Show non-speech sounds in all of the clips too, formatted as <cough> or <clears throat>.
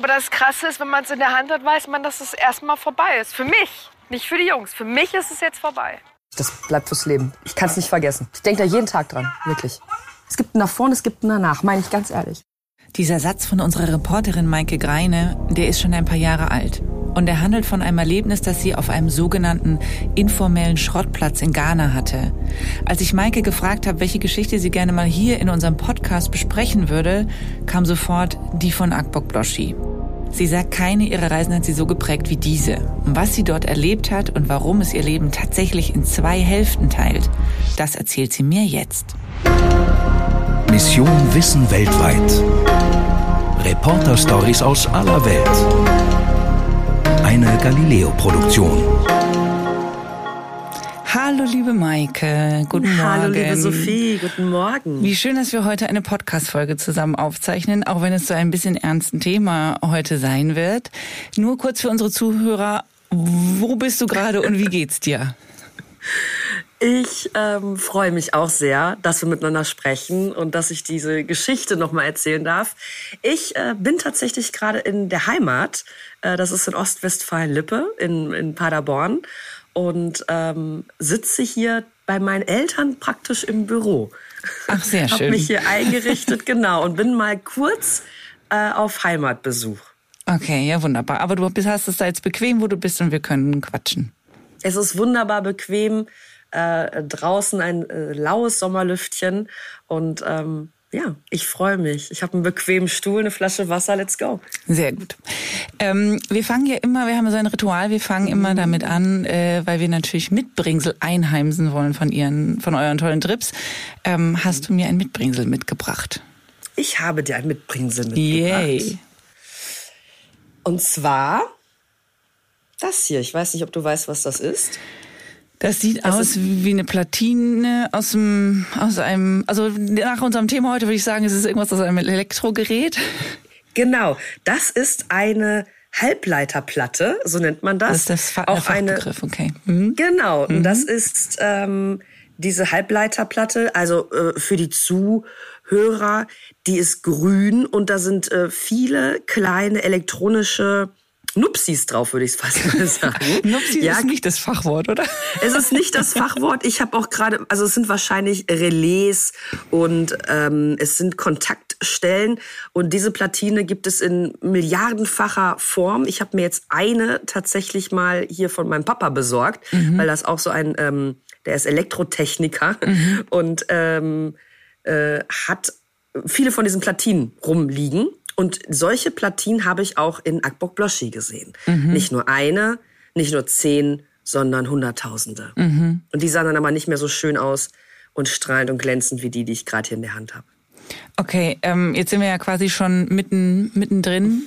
Aber das Krasse ist, wenn man es in der Hand hat, weiß man, dass es erstmal vorbei ist. Für mich, nicht für die Jungs. Für mich ist es jetzt vorbei. Das bleibt fürs Leben. Ich kann es nicht vergessen. Ich denke da jeden Tag dran, wirklich. Es gibt einen nach vorne, es gibt einen danach, meine ich ganz ehrlich. Dieser Satz von unserer Reporterin Maike Greine, der ist schon ein paar Jahre alt. Und er handelt von einem Erlebnis, das sie auf einem sogenannten informellen Schrottplatz in Ghana hatte. Als ich Maike gefragt habe, welche Geschichte sie gerne mal hier in unserem Podcast besprechen würde, kam sofort die von Akbok Bloschi. Sie sagt, keine ihrer Reisen hat sie so geprägt wie diese. Und was sie dort erlebt hat und warum es ihr Leben tatsächlich in zwei Hälften teilt, das erzählt sie mir jetzt. Mission Wissen weltweit. Reporter-Stories aus aller Welt. Eine Galileo-Produktion. Hallo, liebe Maike. Guten Morgen. Hallo, liebe Sophie. Guten Morgen. Wie schön, dass wir heute eine Podcast-Folge zusammen aufzeichnen, auch wenn es so ein bisschen ernsten Thema heute sein wird. Nur kurz für unsere Zuhörer. Wo bist du gerade und wie geht's dir? <laughs> Ich ähm, freue mich auch sehr, dass wir miteinander sprechen und dass ich diese Geschichte nochmal erzählen darf. Ich äh, bin tatsächlich gerade in der Heimat. Äh, das ist in Ostwestfalen-Lippe in, in Paderborn und ähm, sitze hier bei meinen Eltern praktisch im Büro. Ach, sehr schön. Habe mich hier eingerichtet, genau, und bin mal kurz äh, auf Heimatbesuch. Okay, ja, wunderbar. Aber du hast es da jetzt bequem, wo du bist und wir können quatschen. Es ist wunderbar bequem äh, draußen ein äh, laues Sommerlüftchen und ähm, ja, ich freue mich. Ich habe einen bequemen Stuhl, eine Flasche Wasser, let's go. Sehr gut. Ähm, wir fangen ja immer, wir haben so ein Ritual, wir fangen immer damit an, äh, weil wir natürlich Mitbringsel einheimsen wollen von ihren, von euren tollen Trips. Ähm, hast du mir ein Mitbringsel mitgebracht? Ich habe dir ein Mitbringsel mitgebracht. Yay. Und zwar das hier. Ich weiß nicht, ob du weißt, was das ist. Das sieht das aus wie eine Platine aus dem, aus einem, also nach unserem Thema heute würde ich sagen, es ist irgendwas aus einem Elektrogerät. Genau, das ist eine Halbleiterplatte, so nennt man das. Das ist das Fa Auch eine, okay. Mhm. Genau, mhm. das ist ähm, diese Halbleiterplatte, also äh, für die Zuhörer, die ist grün und da sind äh, viele kleine elektronische Nupsis drauf, würde ich es fast mal <laughs> sagen. Nupsis ja, ist nicht das Fachwort, oder? Es ist nicht das Fachwort. Ich habe auch gerade, also es sind wahrscheinlich Relais und ähm, es sind Kontaktstellen. Und diese Platine gibt es in milliardenfacher Form. Ich habe mir jetzt eine tatsächlich mal hier von meinem Papa besorgt, mhm. weil das auch so ein, ähm, der ist Elektrotechniker mhm. und ähm, äh, hat viele von diesen Platinen rumliegen. Und solche Platinen habe ich auch in Akbok Bloschi gesehen. Mhm. Nicht nur eine, nicht nur zehn, sondern Hunderttausende. Mhm. Und die sahen dann aber nicht mehr so schön aus und strahlend und glänzend wie die, die ich gerade hier in der Hand habe. Okay, ähm, jetzt sind wir ja quasi schon mitten mittendrin.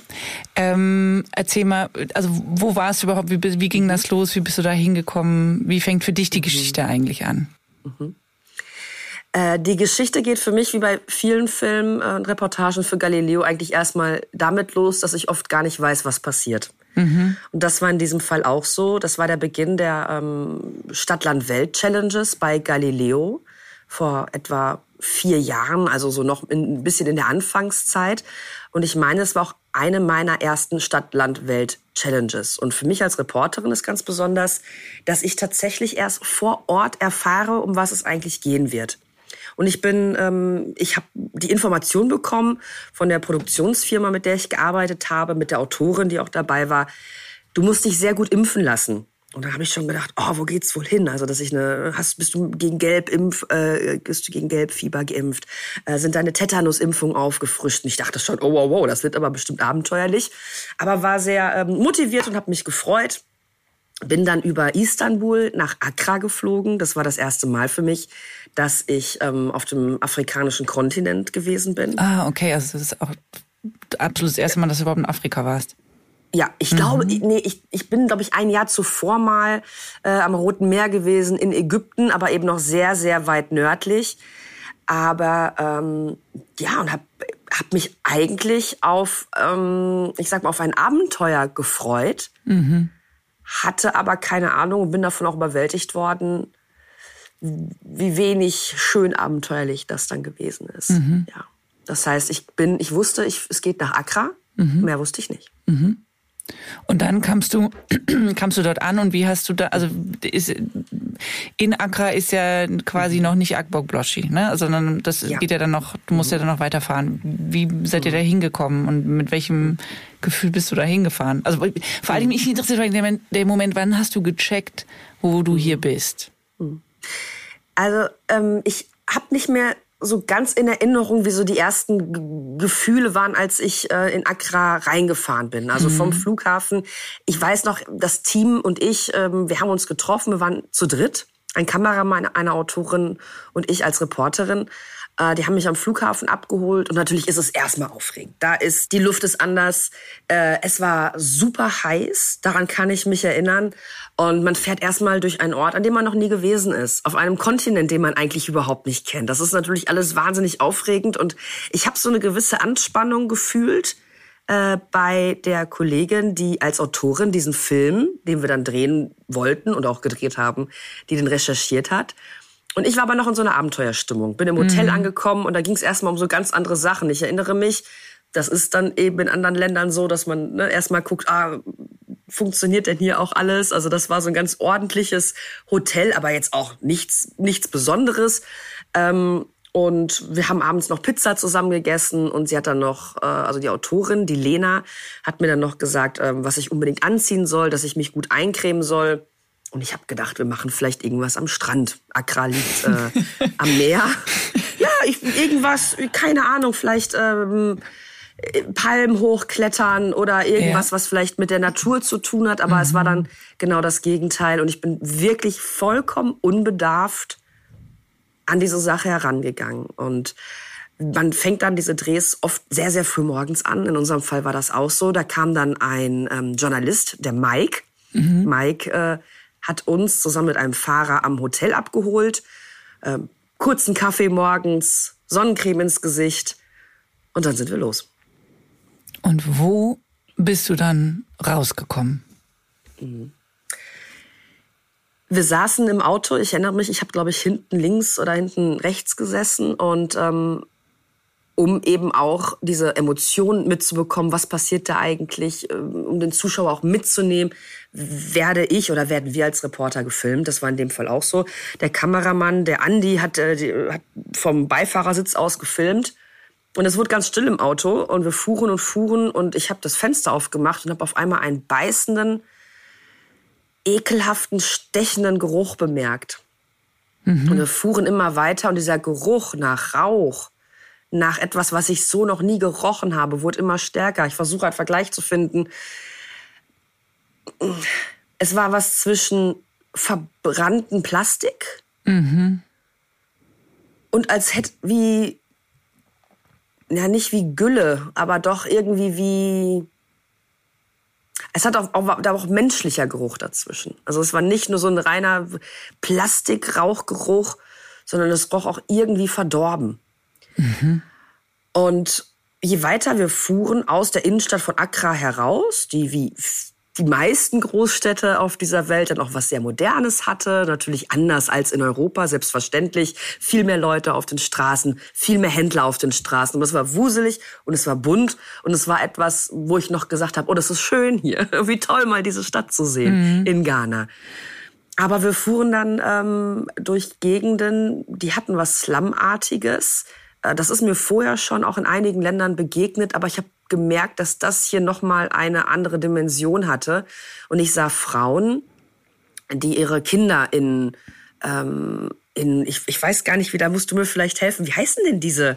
Ähm, erzähl mal, also wo warst du überhaupt? Wie, wie ging das los? Wie bist du da hingekommen? Wie fängt für dich die mhm. Geschichte eigentlich an? Mhm. Äh, die Geschichte geht für mich wie bei vielen Filmen und Reportagen für Galileo eigentlich erstmal damit los, dass ich oft gar nicht weiß, was passiert. Mhm. Und das war in diesem Fall auch so. Das war der Beginn der ähm, Stadtland-Welt-Challenges bei Galileo vor etwa vier Jahren, also so noch ein bisschen in der Anfangszeit. Und ich meine, es war auch eine meiner ersten Stadt-Land-Welt-Challenges. Und für mich als Reporterin ist ganz besonders, dass ich tatsächlich erst vor Ort erfahre, um was es eigentlich gehen wird. Und ich bin, ähm, ich habe die Information bekommen von der Produktionsfirma, mit der ich gearbeitet habe, mit der Autorin, die auch dabei war. Du musst dich sehr gut impfen lassen. Und dann habe ich schon gedacht, oh, wo geht's wohl hin? Also, dass ich eine, hast, bist du gegen Gelbimpf, äh, bist du gegen Gelbfieber geimpft? Äh, sind deine Tetanusimpfungen aufgefrischt? Und ich dachte schon, oh, wow, wow, das wird aber bestimmt abenteuerlich. Aber war sehr ähm, motiviert und habe mich gefreut. Bin dann über Istanbul nach Accra geflogen. Das war das erste Mal für mich dass ich ähm, auf dem afrikanischen Kontinent gewesen bin. Ah, okay, also das ist auch absolut das erste Mal, dass du überhaupt in Afrika warst. Ja, ich mhm. glaube, nee, ich, ich bin, glaube ich, ein Jahr zuvor mal äh, am Roten Meer gewesen in Ägypten, aber eben noch sehr, sehr weit nördlich. Aber ähm, ja, und habe hab mich eigentlich auf, ähm, ich sag mal, auf ein Abenteuer gefreut. Mhm. Hatte aber keine Ahnung und bin davon auch überwältigt worden, wie wenig schön abenteuerlich das dann gewesen ist. Mhm. Ja. Das heißt, ich bin, ich wusste, ich, es geht nach Accra. Mhm. Mehr wusste ich nicht. Mhm. Und dann kamst du, <clears throat> kamst du dort an und wie hast du da, also ist, in Accra ist ja quasi noch nicht Akbok Bloschi, ne? Sondern das ja. geht ja dann noch, du musst ja dann noch weiterfahren. Wie seid ihr da hingekommen und mit welchem Gefühl bist du da hingefahren? Also vor allem mich interessiert der, der Moment, wann hast du gecheckt, wo du hier bist? Also ähm, ich habe nicht mehr so ganz in Erinnerung, wie so die ersten G Gefühle waren, als ich äh, in Accra reingefahren bin. Also mhm. vom Flughafen. Ich weiß noch, das Team und ich, ähm, wir haben uns getroffen, wir waren zu dritt. Ein Kameramann, eine Autorin und ich als Reporterin. Äh, die haben mich am Flughafen abgeholt und natürlich ist es erstmal aufregend. Da ist, die Luft ist anders. Äh, es war super heiß, daran kann ich mich erinnern. Und man fährt erstmal durch einen Ort, an dem man noch nie gewesen ist, auf einem Kontinent, den man eigentlich überhaupt nicht kennt. Das ist natürlich alles wahnsinnig aufregend und ich habe so eine gewisse Anspannung gefühlt äh, bei der Kollegin, die als Autorin diesen Film, den wir dann drehen wollten und auch gedreht haben, die den recherchiert hat. Und ich war aber noch in so einer Abenteuerstimmung. Bin im Hotel mhm. angekommen und da ging es erstmal um so ganz andere Sachen. Ich erinnere mich, das ist dann eben in anderen Ländern so, dass man ne, erstmal guckt, ah, funktioniert denn hier auch alles? Also das war so ein ganz ordentliches Hotel, aber jetzt auch nichts, nichts Besonderes. Ähm, und wir haben abends noch Pizza zusammen gegessen und sie hat dann noch, äh, also die Autorin, die Lena, hat mir dann noch gesagt, äh, was ich unbedingt anziehen soll, dass ich mich gut eincremen soll. Und ich habe gedacht, wir machen vielleicht irgendwas am Strand. Accra liegt äh, am Meer. <laughs> Ja, ich, irgendwas, keine Ahnung, vielleicht ähm, Palmen hochklettern oder irgendwas, ja. was vielleicht mit der Natur zu tun hat. Aber mhm. es war dann genau das Gegenteil. Und ich bin wirklich vollkommen unbedarft an diese Sache herangegangen. Und man fängt dann diese Drehs oft sehr, sehr früh morgens an. In unserem Fall war das auch so. Da kam dann ein ähm, Journalist, der Mike. Mhm. Mike äh, hat uns zusammen mit einem Fahrer am Hotel abgeholt. Ähm, kurzen Kaffee morgens, Sonnencreme ins Gesicht und dann sind wir los. Und wo bist du dann rausgekommen? Mhm. Wir saßen im Auto, ich erinnere mich, ich habe, glaube ich, hinten links oder hinten rechts gesessen und ähm, um eben auch diese Emotionen mitzubekommen, was passiert da eigentlich, ähm, um den Zuschauer auch mitzunehmen, werde ich oder werden wir als Reporter gefilmt. Das war in dem Fall auch so. Der Kameramann, der Andi, hat, äh, die, hat vom Beifahrersitz aus gefilmt. Und es wurde ganz still im Auto und wir fuhren und fuhren und ich habe das Fenster aufgemacht und habe auf einmal einen beißenden, ekelhaften, stechenden Geruch bemerkt. Mhm. Und wir fuhren immer weiter und dieser Geruch nach Rauch, nach etwas, was ich so noch nie gerochen habe, wurde immer stärker. Ich versuche einen Vergleich zu finden. Es war was zwischen verbrannten Plastik mhm. und als hätte wie, ja nicht wie Gülle, aber doch irgendwie wie es hat auch, auch, da auch menschlicher Geruch dazwischen. Also es war nicht nur so ein reiner Plastikrauchgeruch, sondern es roch auch irgendwie verdorben. Mhm. Und je weiter wir fuhren aus der Innenstadt von Accra heraus, die wie die meisten Großstädte auf dieser Welt dann auch was sehr Modernes hatte, natürlich anders als in Europa, selbstverständlich. Viel mehr Leute auf den Straßen, viel mehr Händler auf den Straßen. Und es war wuselig und es war bunt und es war etwas, wo ich noch gesagt habe, oh, das ist schön hier. <laughs> Wie toll, mal diese Stadt zu sehen mhm. in Ghana. Aber wir fuhren dann ähm, durch Gegenden, die hatten was Slumartiges äh, das ist mir vorher schon auch in einigen Ländern begegnet, aber ich habe gemerkt, dass das hier noch mal eine andere Dimension hatte. Und ich sah Frauen, die ihre Kinder in, ähm, in ich, ich weiß gar nicht, wie da musst du mir vielleicht helfen. Wie heißen denn diese?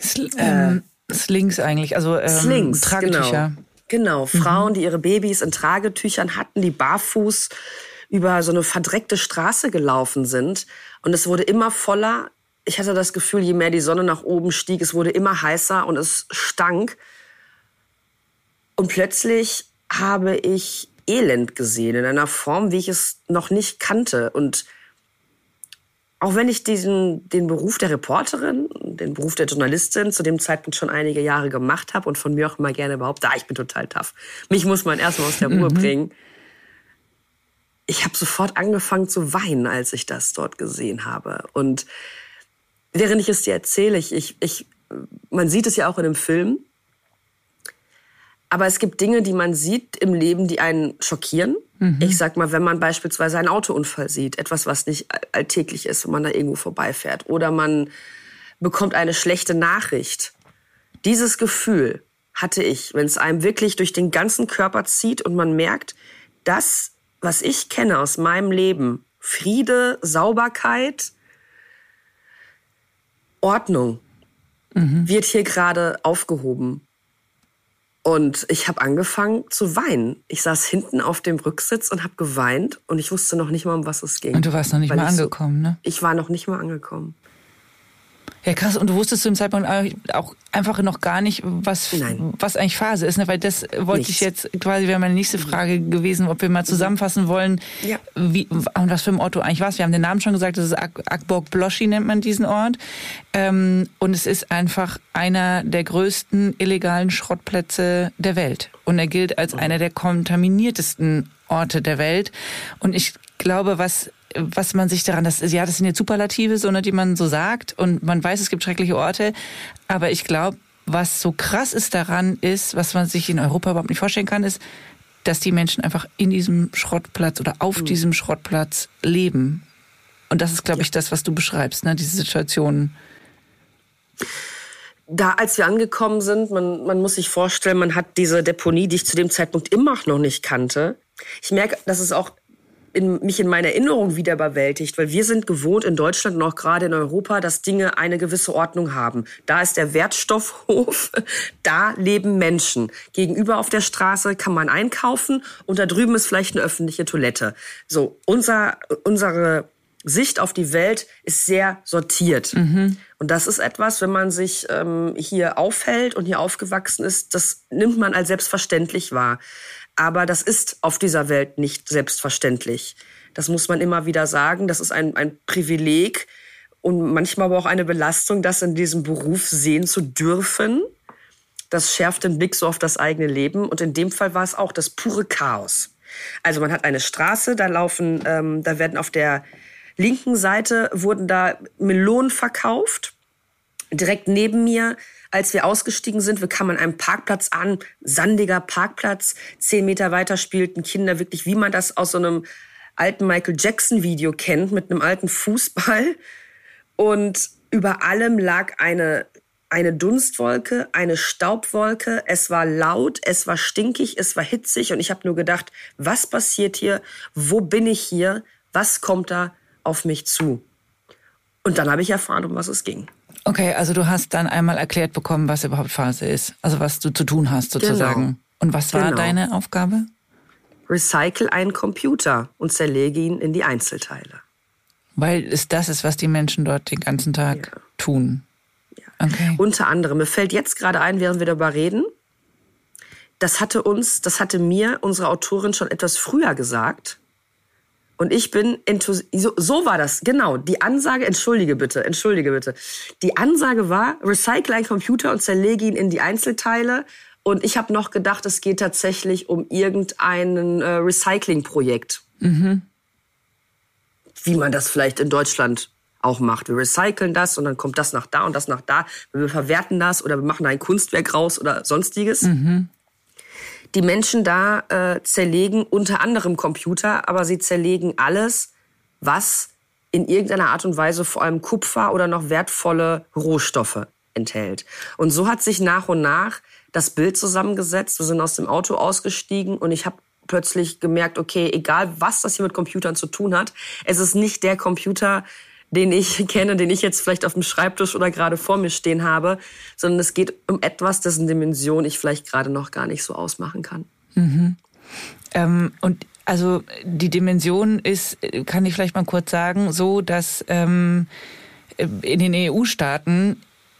Sl ähm, Slings eigentlich, also ähm, Slings, Tragetücher. Genau. Genau, Frauen, mhm. die ihre Babys in Tragetüchern hatten, die barfuß über so eine verdreckte Straße gelaufen sind. Und es wurde immer voller ich hatte das Gefühl, je mehr die Sonne nach oben stieg, es wurde immer heißer und es stank. Und plötzlich habe ich Elend gesehen in einer Form, wie ich es noch nicht kannte. Und auch wenn ich diesen, den Beruf der Reporterin, den Beruf der Journalistin zu dem Zeitpunkt schon einige Jahre gemacht habe und von mir auch immer gerne behaupte, ah, ich bin total tough. Mich muss man erstmal aus der Ruhe mhm. bringen. Ich habe sofort angefangen zu weinen, als ich das dort gesehen habe. Und während ich es dir erzähle, ich, ich, ich, man sieht es ja auch in dem Film, Aber es gibt Dinge, die man sieht im Leben, die einen schockieren. Mhm. Ich sag mal, wenn man beispielsweise einen Autounfall sieht, etwas, was nicht alltäglich ist, wenn man da irgendwo vorbeifährt, oder man bekommt eine schlechte Nachricht. Dieses Gefühl hatte ich, wenn es einem wirklich durch den ganzen Körper zieht und man merkt, das, was ich kenne aus meinem Leben, Friede, Sauberkeit, Ordnung, mhm. wird hier gerade aufgehoben. Und ich habe angefangen zu weinen. Ich saß hinten auf dem Rücksitz und habe geweint und ich wusste noch nicht mal, um was es ging. Und du warst noch nicht mal angekommen, so, ne? Ich war noch nicht mal angekommen. Ja, krass. Und du wusstest zu dem Zeitpunkt auch einfach noch gar nicht, was, was eigentlich Phase ist, ne? Weil das wollte Nichts. ich jetzt quasi, wäre meine nächste Frage gewesen, ob wir mal zusammenfassen wollen, ja. wie, und was für ein Ort du eigentlich warst. Wir haben den Namen schon gesagt, das ist Ak Akborg Bloschi nennt man diesen Ort. Ähm, und es ist einfach einer der größten illegalen Schrottplätze der Welt. Und er gilt als einer der kontaminiertesten Orte der Welt. Und ich glaube, was was man sich daran, das, ja, das sind jetzt Superlative, so, ne, die man so sagt und man weiß, es gibt schreckliche Orte, aber ich glaube, was so krass ist daran ist, was man sich in Europa überhaupt nicht vorstellen kann, ist, dass die Menschen einfach in diesem Schrottplatz oder auf mhm. diesem Schrottplatz leben. Und das ist, glaube ich, das, was du beschreibst, ne, diese Situation. Da, als wir angekommen sind, man, man muss sich vorstellen, man hat diese Deponie, die ich zu dem Zeitpunkt immer noch nicht kannte. Ich merke, dass es auch in, mich in meiner Erinnerung wieder überwältigt, weil wir sind gewohnt in Deutschland und auch gerade in Europa, dass Dinge eine gewisse Ordnung haben. Da ist der Wertstoffhof, <laughs> da leben Menschen. Gegenüber auf der Straße kann man einkaufen und da drüben ist vielleicht eine öffentliche Toilette. So, unser, unsere Sicht auf die Welt ist sehr sortiert. Mhm. Und das ist etwas, wenn man sich ähm, hier aufhält und hier aufgewachsen ist, das nimmt man als selbstverständlich wahr. Aber das ist auf dieser Welt nicht selbstverständlich. Das muss man immer wieder sagen. Das ist ein, ein Privileg und manchmal aber auch eine Belastung, das in diesem Beruf sehen zu dürfen. Das schärft den Blick so auf das eigene Leben. Und in dem Fall war es auch das pure Chaos. Also man hat eine Straße, da laufen, ähm, da werden auf der linken Seite wurden da Melonen verkauft. Direkt neben mir als wir ausgestiegen sind, wir kamen an einem Parkplatz an, sandiger Parkplatz, zehn Meter weiter spielten Kinder wirklich, wie man das aus so einem alten Michael Jackson Video kennt, mit einem alten Fußball. Und über allem lag eine, eine Dunstwolke, eine Staubwolke. Es war laut, es war stinkig, es war hitzig und ich habe nur gedacht, was passiert hier? Wo bin ich hier? Was kommt da auf mich zu? Und dann habe ich erfahren, um was es ging. Okay, also du hast dann einmal erklärt bekommen, was überhaupt Phase ist. Also was du zu tun hast sozusagen. Genau. Und was war genau. deine Aufgabe? Recycle einen Computer und zerlege ihn in die Einzelteile. Weil es das ist, was die Menschen dort den ganzen Tag ja. tun. Ja. Okay. Unter anderem, mir fällt jetzt gerade ein, während wir darüber reden, das hatte uns, das hatte mir unsere Autorin schon etwas früher gesagt. Und ich bin. So, so war das, genau. Die Ansage, entschuldige bitte, entschuldige bitte. Die Ansage war, recycle einen Computer und zerlege ihn in die Einzelteile. Und ich habe noch gedacht, es geht tatsächlich um irgendein äh, Recycling-Projekt. Mhm. Wie man das vielleicht in Deutschland auch macht. Wir recyceln das und dann kommt das nach da und das nach da. Wir verwerten das oder wir machen ein Kunstwerk raus oder sonstiges. Mhm die Menschen da äh, zerlegen unter anderem Computer, aber sie zerlegen alles, was in irgendeiner Art und Weise vor allem Kupfer oder noch wertvolle Rohstoffe enthält. Und so hat sich nach und nach das Bild zusammengesetzt. Wir sind aus dem Auto ausgestiegen und ich habe plötzlich gemerkt, okay, egal was das hier mit Computern zu tun hat, es ist nicht der Computer, den ich kenne, den ich jetzt vielleicht auf dem Schreibtisch oder gerade vor mir stehen habe, sondern es geht um etwas, dessen Dimension ich vielleicht gerade noch gar nicht so ausmachen kann. Mhm. Ähm, und also die Dimension ist, kann ich vielleicht mal kurz sagen, so, dass ähm, in den EU-Staaten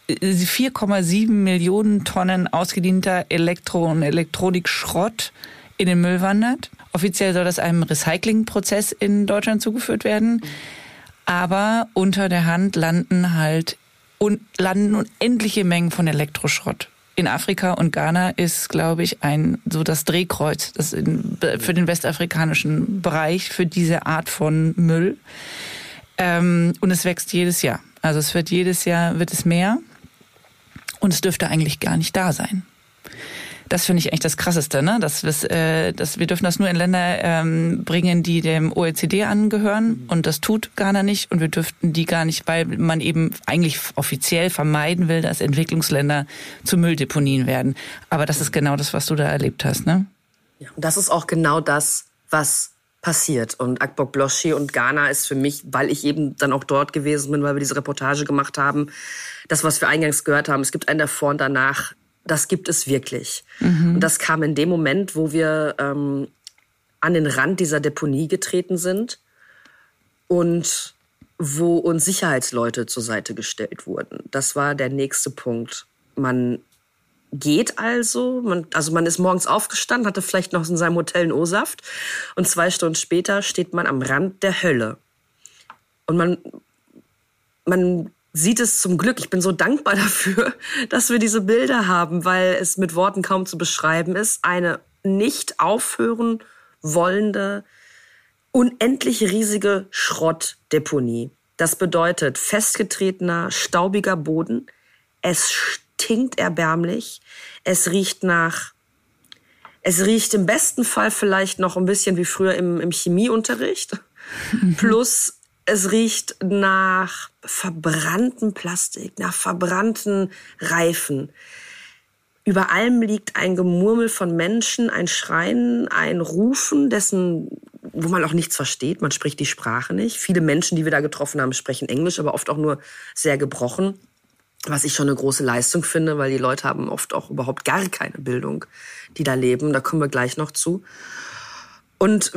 4,7 Millionen Tonnen ausgedienter Elektro- und Elektronikschrott in den Müll wandert. Offiziell soll das einem Recyclingprozess in Deutschland zugeführt werden. Mhm. Aber unter der Hand landen halt und landen unendliche Mengen von Elektroschrott. In Afrika und Ghana ist, glaube ich, ein so das Drehkreuz das in, für den westafrikanischen Bereich für diese Art von Müll. Ähm, und es wächst jedes Jahr. Also es wird jedes Jahr wird es mehr und es dürfte eigentlich gar nicht da sein. Das finde ich echt das Krasseste, ne? Dass, äh, dass wir dürfen das nur in Länder ähm, bringen, die dem OECD angehören mhm. und das tut Ghana nicht und wir dürften die gar nicht, weil man eben eigentlich offiziell vermeiden will, dass Entwicklungsländer zu Mülldeponien werden. Aber das ist genau das, was du da erlebt hast, ne? Ja, und das ist auch genau das, was passiert. Und Akbok Bloshi und Ghana ist für mich, weil ich eben dann auch dort gewesen bin, weil wir diese Reportage gemacht haben, das, was wir eingangs gehört haben, es gibt einen davor und danach, das gibt es wirklich. Mhm. Und das kam in dem Moment, wo wir ähm, an den Rand dieser Deponie getreten sind und wo uns Sicherheitsleute zur Seite gestellt wurden. Das war der nächste Punkt. Man geht also. Man, also man ist morgens aufgestanden, hatte vielleicht noch in seinem Hotel einen O-Saft und zwei Stunden später steht man am Rand der Hölle. Und man, man sieht es zum Glück. Ich bin so dankbar <laughs> dafür, dass wir diese Bilder haben, weil es mit Worten kaum zu beschreiben ist. Eine nicht aufhören wollende, unendlich riesige Schrottdeponie. Das bedeutet festgetretener, staubiger Boden. Es stinkt erbärmlich. Es riecht nach, es riecht im besten Fall vielleicht noch ein bisschen wie früher im, im Chemieunterricht. <laughs> Plus es riecht nach verbranntem Plastik, nach verbrannten Reifen. Über allem liegt ein Gemurmel von Menschen, ein Schreien, ein Rufen, dessen, wo man auch nichts versteht. Man spricht die Sprache nicht. Viele Menschen, die wir da getroffen haben, sprechen Englisch, aber oft auch nur sehr gebrochen was ich schon eine große Leistung finde, weil die Leute haben oft auch überhaupt gar keine Bildung, die da leben. Da kommen wir gleich noch zu. Und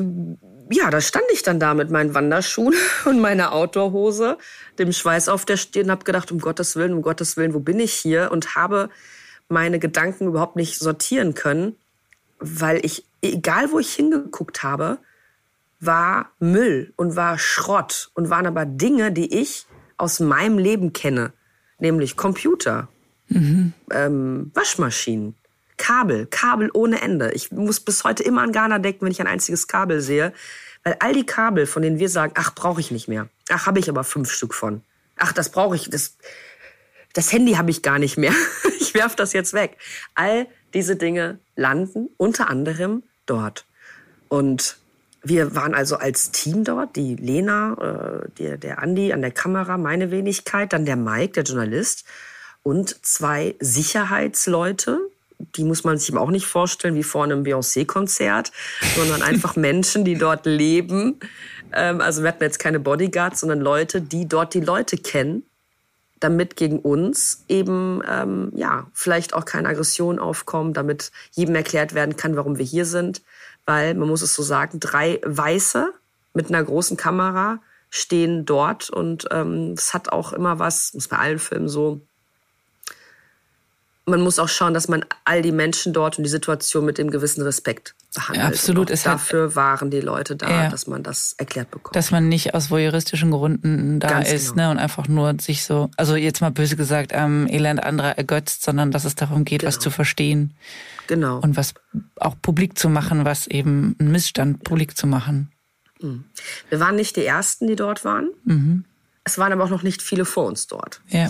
ja, da stand ich dann da mit meinen Wanderschuhen <laughs> und meiner Outdoorhose, dem Schweiß auf der Stirn, habe gedacht, um Gottes Willen, um Gottes Willen, wo bin ich hier? Und habe meine Gedanken überhaupt nicht sortieren können, weil ich, egal wo ich hingeguckt habe, war Müll und war Schrott und waren aber Dinge, die ich aus meinem Leben kenne nämlich Computer, mhm. ähm, Waschmaschinen, Kabel, Kabel ohne Ende. Ich muss bis heute immer an Ghana denken, wenn ich ein einziges Kabel sehe, weil all die Kabel, von denen wir sagen, ach, brauche ich nicht mehr. Ach, habe ich aber fünf Stück von. Ach, das brauche ich, das, das Handy habe ich gar nicht mehr. <laughs> ich werf das jetzt weg. All diese Dinge landen unter anderem dort. Und wir waren also als Team dort, die Lena, äh, der, der Andi an der Kamera, meine Wenigkeit, dann der Mike, der Journalist und zwei Sicherheitsleute. Die muss man sich eben auch nicht vorstellen wie vor einem Beyoncé-Konzert, sondern einfach <laughs> Menschen, die dort leben. Ähm, also wir hatten jetzt keine Bodyguards, sondern Leute, die dort die Leute kennen, damit gegen uns eben ähm, ja vielleicht auch keine Aggression aufkommt, damit jedem erklärt werden kann, warum wir hier sind weil man muss es so sagen, drei Weiße mit einer großen Kamera stehen dort und ähm, es hat auch immer was, ist bei allen Filmen so, man muss auch schauen, dass man all die Menschen dort und die Situation mit dem gewissen Respekt behandelt. Ja, absolut. Es dafür waren die Leute da, ja. dass man das erklärt bekommt. Dass man nicht aus voyeuristischen Gründen da Ganz ist genau. ne, und einfach nur sich so, also jetzt mal böse gesagt, am Elend anderer ergötzt, sondern dass es darum geht, genau. was zu verstehen. Genau. Und was auch publik zu machen, was eben ein Missstand publik zu machen. Mhm. Wir waren nicht die Ersten, die dort waren. Mhm. Es waren aber auch noch nicht viele vor uns dort. Ja.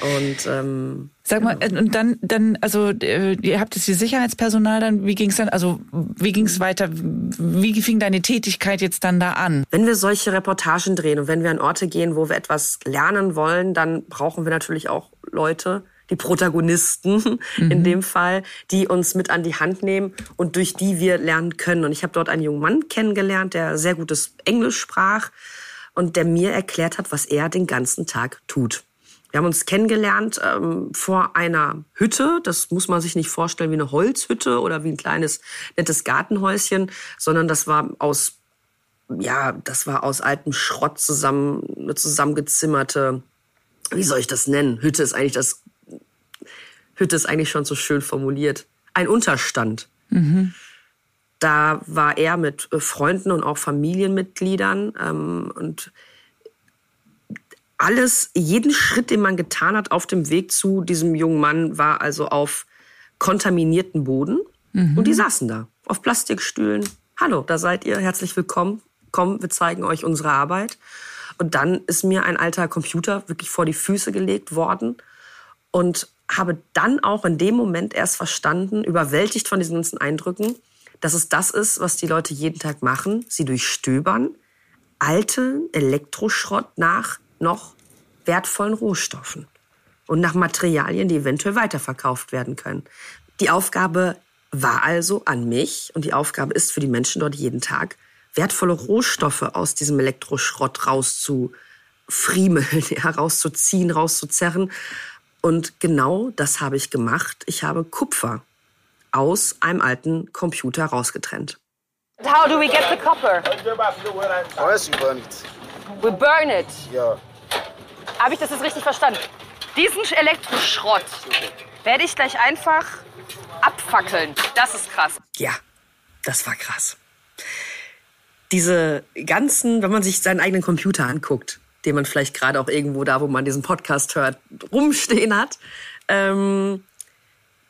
Und ähm, sag mal, genau. und dann, dann, also äh, ihr habt jetzt die Sicherheitspersonal dann, wie ging es dann, also wie ging es weiter? Wie fing deine Tätigkeit jetzt dann da an? Wenn wir solche Reportagen drehen und wenn wir an Orte gehen, wo wir etwas lernen wollen, dann brauchen wir natürlich auch Leute, die Protagonisten <laughs> mhm. in dem Fall, die uns mit an die Hand nehmen und durch die wir lernen können. Und ich habe dort einen jungen Mann kennengelernt, der sehr gutes Englisch sprach und der mir erklärt hat, was er den ganzen Tag tut. Wir haben uns kennengelernt ähm, vor einer Hütte. Das muss man sich nicht vorstellen wie eine Holzhütte oder wie ein kleines nettes Gartenhäuschen, sondern das war aus ja, das war aus altem Schrott zusammen eine zusammengezimmerte. Wie soll ich das nennen? Hütte ist eigentlich das Hütte ist eigentlich schon so schön formuliert. Ein Unterstand. Mhm. Da war er mit äh, Freunden und auch Familienmitgliedern ähm, und alles, jeden Schritt, den man getan hat auf dem Weg zu diesem jungen Mann, war also auf kontaminierten Boden. Mhm. Und die saßen da auf Plastikstühlen. Hallo, da seid ihr, herzlich willkommen. Komm, wir zeigen euch unsere Arbeit. Und dann ist mir ein alter Computer wirklich vor die Füße gelegt worden. Und habe dann auch in dem Moment erst verstanden, überwältigt von diesen ganzen Eindrücken, dass es das ist, was die Leute jeden Tag machen. Sie durchstöbern alten Elektroschrott nach noch wertvollen Rohstoffen und nach Materialien, die eventuell weiterverkauft werden können. Die Aufgabe war also an mich und die Aufgabe ist für die Menschen dort jeden Tag, wertvolle Rohstoffe aus diesem Elektroschrott rauszufriemeln, <laughs> herauszuziehen, rauszuzerren. Und genau das habe ich gemacht. Ich habe Kupfer aus einem alten Computer rausgetrennt. How do we get the copper? We burn it. Yeah. Habe ich das jetzt richtig verstanden? Diesen Elektroschrott werde ich gleich einfach abfackeln. Das ist krass. Ja, das war krass. Diese ganzen, wenn man sich seinen eigenen Computer anguckt, den man vielleicht gerade auch irgendwo da, wo man diesen Podcast hört, rumstehen hat, ähm,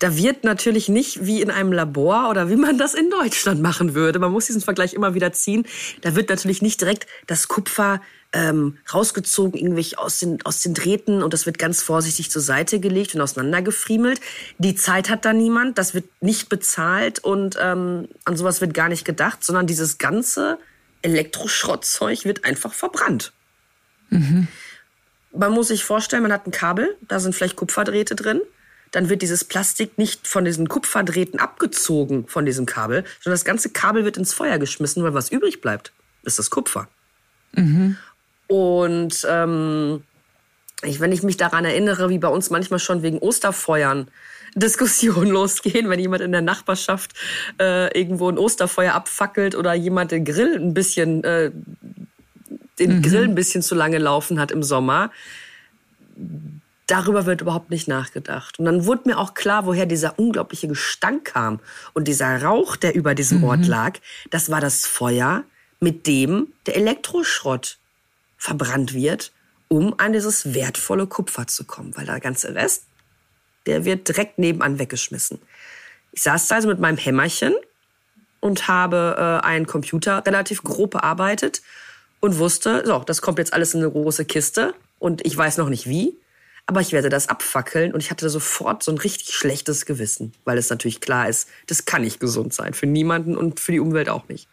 da wird natürlich nicht wie in einem Labor oder wie man das in Deutschland machen würde. Man muss diesen Vergleich immer wieder ziehen. Da wird natürlich nicht direkt das Kupfer ähm, rausgezogen, irgendwie aus den, aus den Drähten und das wird ganz vorsichtig zur Seite gelegt und auseinandergefriemelt. Die Zeit hat da niemand, das wird nicht bezahlt und ähm, an sowas wird gar nicht gedacht, sondern dieses ganze Elektroschrottzeug wird einfach verbrannt. Mhm. Man muss sich vorstellen, man hat ein Kabel, da sind vielleicht Kupferdrähte drin dann wird dieses Plastik nicht von diesen Kupferdrähten abgezogen von diesem Kabel, sondern das ganze Kabel wird ins Feuer geschmissen, weil was übrig bleibt, ist das Kupfer. Mhm. Und ähm, ich, wenn ich mich daran erinnere, wie bei uns manchmal schon wegen Osterfeuern Diskussionen <laughs> losgehen, wenn jemand in der Nachbarschaft äh, irgendwo ein Osterfeuer abfackelt oder jemand den Grill ein bisschen äh, den mhm. Grill ein bisschen zu lange laufen hat im Sommer darüber wird überhaupt nicht nachgedacht. Und dann wurde mir auch klar, woher dieser unglaubliche Gestank kam. Und dieser Rauch, der über diesem mhm. Ort lag, das war das Feuer, mit dem der Elektroschrott verbrannt wird, um an dieses wertvolle Kupfer zu kommen. Weil der ganze Rest, der wird direkt nebenan weggeschmissen. Ich saß da also mit meinem Hämmerchen und habe äh, einen Computer relativ grob bearbeitet und wusste, so, das kommt jetzt alles in eine große Kiste und ich weiß noch nicht wie aber ich werde das abfackeln und ich hatte sofort so ein richtig schlechtes Gewissen, weil es natürlich klar ist, das kann nicht gesund sein für niemanden und für die Umwelt auch nicht.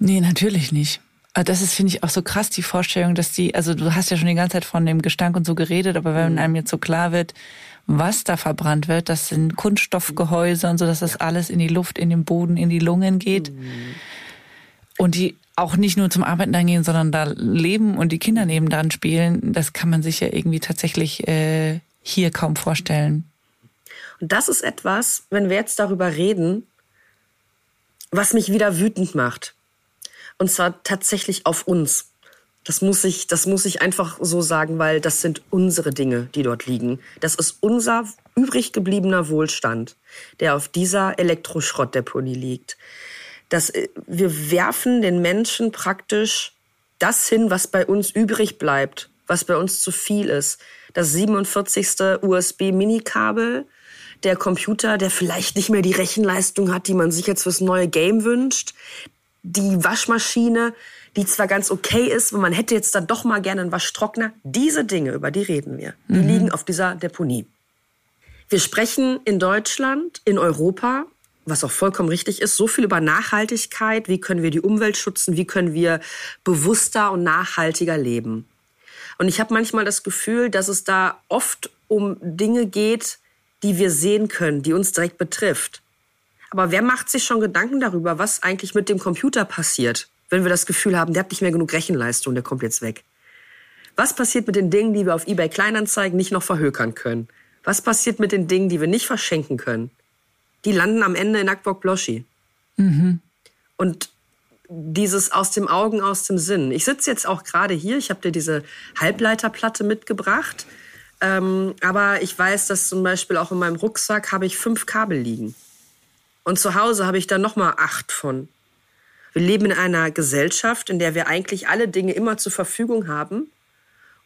Nee, natürlich nicht. Das ist, finde ich, auch so krass, die Vorstellung, dass die, also du hast ja schon die ganze Zeit von dem Gestank und so geredet, aber wenn mhm. einem jetzt so klar wird, was da verbrannt wird, das sind Kunststoffgehäuse und so, dass das alles in die Luft, in den Boden, in die Lungen geht. Mhm. Und die auch nicht nur zum Arbeiten dann gehen, sondern da leben und die Kinder nebendran spielen, das kann man sich ja irgendwie tatsächlich äh, hier kaum vorstellen. Und das ist etwas, wenn wir jetzt darüber reden, was mich wieder wütend macht. Und zwar tatsächlich auf uns. Das muss ich, das muss ich einfach so sagen, weil das sind unsere Dinge, die dort liegen. Das ist unser übrig gebliebener Wohlstand, der auf dieser Elektroschrottdeponie liegt dass äh, wir werfen den Menschen praktisch das hin, was bei uns übrig bleibt, was bei uns zu viel ist. Das 47. USB-Mini-Kabel, der Computer, der vielleicht nicht mehr die Rechenleistung hat, die man sich jetzt fürs neue Game wünscht, die Waschmaschine, die zwar ganz okay ist, aber man hätte jetzt dann doch mal gerne einen Waschtrockner. Diese Dinge, über die reden wir, die mhm. liegen auf dieser Deponie. Wir sprechen in Deutschland, in Europa was auch vollkommen richtig ist, so viel über Nachhaltigkeit, wie können wir die Umwelt schützen, wie können wir bewusster und nachhaltiger leben. Und ich habe manchmal das Gefühl, dass es da oft um Dinge geht, die wir sehen können, die uns direkt betrifft. Aber wer macht sich schon Gedanken darüber, was eigentlich mit dem Computer passiert, wenn wir das Gefühl haben, der hat nicht mehr genug Rechenleistung, der kommt jetzt weg? Was passiert mit den Dingen, die wir auf eBay Kleinanzeigen nicht noch verhökern können? Was passiert mit den Dingen, die wir nicht verschenken können? Die landen am Ende in Akbok Bloschi. Mhm. Und dieses aus dem Augen, aus dem Sinn. Ich sitze jetzt auch gerade hier, ich habe dir diese Halbleiterplatte mitgebracht. Ähm, aber ich weiß, dass zum Beispiel auch in meinem Rucksack habe ich fünf Kabel liegen. Und zu Hause habe ich da nochmal acht von. Wir leben in einer Gesellschaft, in der wir eigentlich alle Dinge immer zur Verfügung haben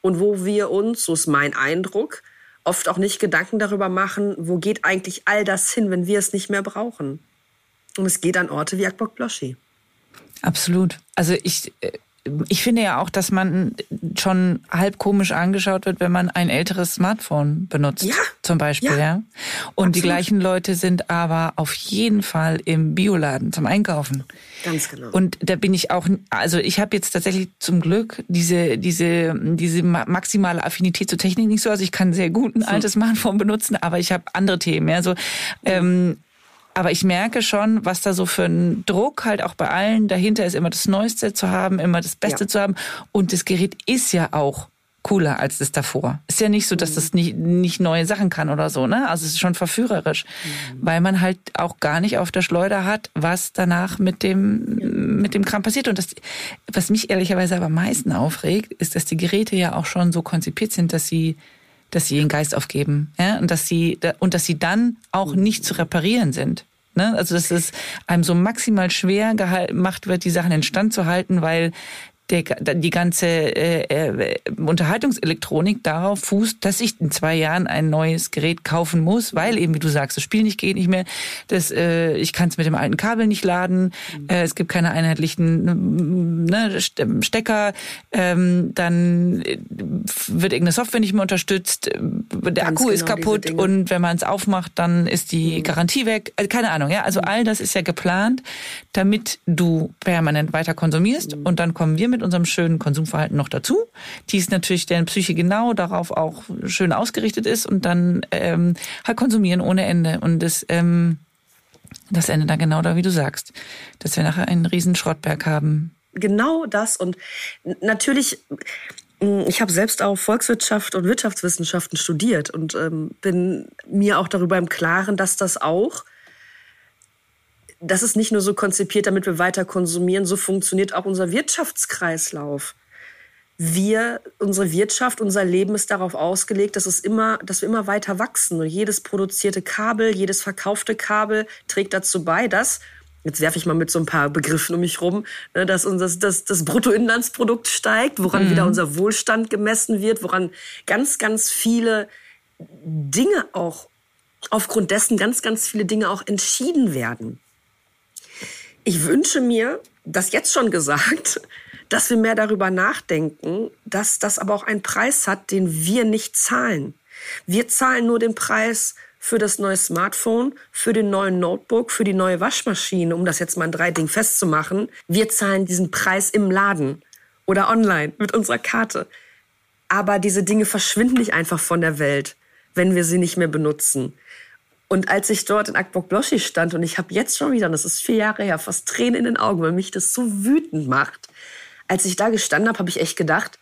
und wo wir uns, so ist mein Eindruck, oft auch nicht Gedanken darüber machen, wo geht eigentlich all das hin, wenn wir es nicht mehr brauchen. Und es geht an Orte wie Akbok Bloschi. Absolut. Also ich, äh, ich finde ja auch, dass man schon halb komisch angeschaut wird, wenn man ein älteres Smartphone benutzt. Ja. Zum Beispiel, ja. ja. Und Absolut. die gleichen Leute sind aber auf jeden Fall im Bioladen zum Einkaufen. Ganz genau. Und da bin ich auch, also ich habe jetzt tatsächlich zum Glück diese, diese, diese maximale Affinität zur Technik nicht so. Also ich kann sehr gut ein altes Smartphone benutzen, aber ich habe andere Themen. Ja, so, ähm, aber ich merke schon, was da so für ein Druck halt auch bei allen dahinter ist, immer das Neueste zu haben, immer das Beste ja. zu haben. Und das Gerät ist ja auch cooler als das davor. Ist ja nicht so, dass das nicht, nicht neue Sachen kann oder so, ne? Also es ist schon verführerisch, mhm. weil man halt auch gar nicht auf der Schleuder hat, was danach mit dem, mit dem Kram passiert. Und das, was mich ehrlicherweise aber am meisten aufregt, ist, dass die Geräte ja auch schon so konzipiert sind, dass sie dass sie ihren Geist aufgeben ja? und dass sie und dass sie dann auch nicht zu reparieren sind. Ne? Also dass es einem so maximal schwer gemacht wird, die Sachen in Stand zu halten, weil der, die ganze äh, äh, Unterhaltungselektronik darauf fußt, dass ich in zwei Jahren ein neues Gerät kaufen muss, weil eben, wie du sagst, das Spiel nicht geht nicht mehr, das, äh, ich kann es mit dem alten Kabel nicht laden, mhm. äh, es gibt keine einheitlichen ne, Stecker, ähm, dann wird irgendeine Software nicht mehr unterstützt, der Ganz Akku genau ist kaputt und wenn man es aufmacht, dann ist die mhm. Garantie weg. Also keine Ahnung, ja. Also mhm. all das ist ja geplant, damit du permanent weiter konsumierst mhm. und dann kommen wir mit unserem schönen Konsumverhalten noch dazu, die ist natürlich deren Psyche genau darauf auch schön ausgerichtet ist und dann ähm, halt konsumieren ohne Ende. Und das, ähm, das endet dann genau da, wie du sagst, dass wir nachher einen riesen Schrottberg haben. Genau das und natürlich ich habe selbst auch Volkswirtschaft und Wirtschaftswissenschaften studiert und ähm, bin mir auch darüber im Klaren, dass das auch das ist nicht nur so konzipiert, damit wir weiter konsumieren, so funktioniert auch unser Wirtschaftskreislauf. Wir, unsere Wirtschaft, unser Leben ist darauf ausgelegt, dass es immer, dass wir immer weiter wachsen. Und jedes produzierte Kabel, jedes verkaufte Kabel trägt dazu bei, dass jetzt werfe ich mal mit so ein paar Begriffen um mich rum, ne, dass unser das, das Bruttoinlandsprodukt steigt, woran mhm. wieder unser Wohlstand gemessen wird, woran ganz, ganz viele Dinge auch aufgrund dessen ganz, ganz viele Dinge auch entschieden werden. Ich wünsche mir, das jetzt schon gesagt, dass wir mehr darüber nachdenken, dass das aber auch einen Preis hat, den wir nicht zahlen. Wir zahlen nur den Preis für das neue Smartphone, für den neuen Notebook, für die neue Waschmaschine, um das jetzt mal in drei Dingen festzumachen. Wir zahlen diesen Preis im Laden oder online mit unserer Karte. Aber diese Dinge verschwinden nicht einfach von der Welt, wenn wir sie nicht mehr benutzen. Und als ich dort in Akbok Bloschi stand und ich habe jetzt schon wieder, das ist vier Jahre her, fast Tränen in den Augen, weil mich das so wütend macht. Als ich da gestanden habe, habe ich echt gedacht,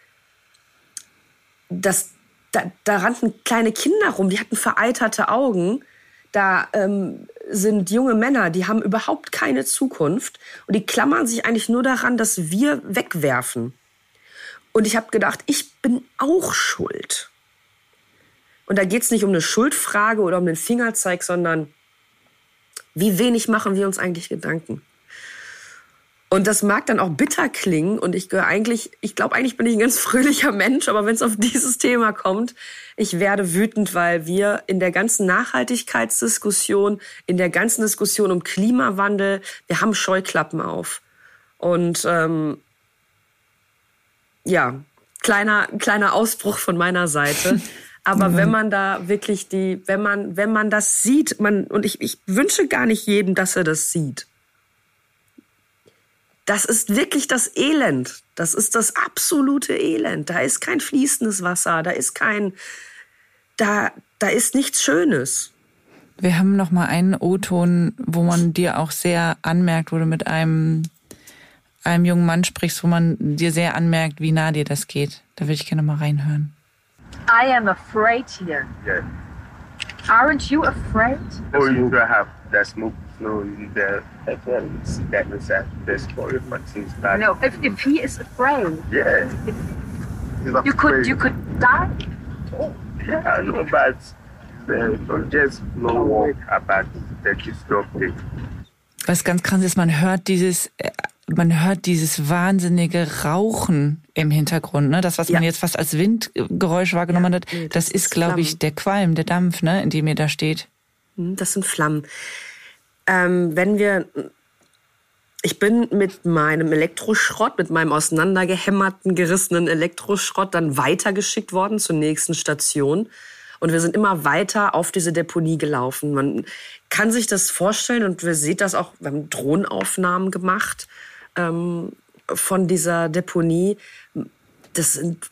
dass da, da rannten kleine Kinder rum, die hatten vereiterte Augen. Da ähm, sind junge Männer, die haben überhaupt keine Zukunft und die klammern sich eigentlich nur daran, dass wir wegwerfen. Und ich habe gedacht, ich bin auch schuld. Und da geht es nicht um eine Schuldfrage oder um den Fingerzeig, sondern wie wenig machen wir uns eigentlich Gedanken? Und das mag dann auch bitter klingen und ich gehöre eigentlich, ich glaube eigentlich bin ich ein ganz <laughs> fröhlicher Mensch, aber wenn es auf dieses Thema kommt, ich werde wütend, weil wir in der ganzen Nachhaltigkeitsdiskussion, in der ganzen Diskussion um Klimawandel, wir haben Scheuklappen auf. Und ähm, ja, kleiner kleiner Ausbruch von meiner Seite. <laughs> Aber mhm. wenn man da wirklich die, wenn man, wenn man das sieht, man, und ich, ich wünsche gar nicht jedem, dass er das sieht. Das ist wirklich das Elend. Das ist das absolute Elend. Da ist kein fließendes Wasser, da ist kein, da, da ist nichts Schönes. Wir haben noch mal einen O-Ton, wo man dir auch sehr anmerkt, wo du mit einem, einem jungen Mann sprichst, wo man dir sehr anmerkt, wie nah dir das geht. Da würde ich gerne mal reinhören. I am afraid here. Yeah. Aren't you afraid? Or you could have that smoke flow in there. That was that this for your back. No, if, if he is afraid. Yeah. If, you could you could die. Oh, yeah, no, but uh, don't just no walk about the destructive. Was ganz krass ist, man hört dieses äh, man hört dieses wahnsinnige Rauchen im Hintergrund, ne? Das, was ja. man jetzt fast als Windgeräusch wahrgenommen ja, hat, nee, das, das, ist, glaube ich, der Qualm, der Dampf, ne, in dem ihr da steht. Hm, das sind Flammen. Ähm, wenn wir ich bin mit meinem Elektroschrott, mit meinem auseinandergehämmerten, gerissenen Elektroschrott dann weitergeschickt worden zur nächsten Station. Und wir sind immer weiter auf diese Deponie gelaufen. Man kann sich das vorstellen und wir sehen das auch, wir haben Drohnenaufnahmen gemacht ähm, von dieser Deponie. Das sind,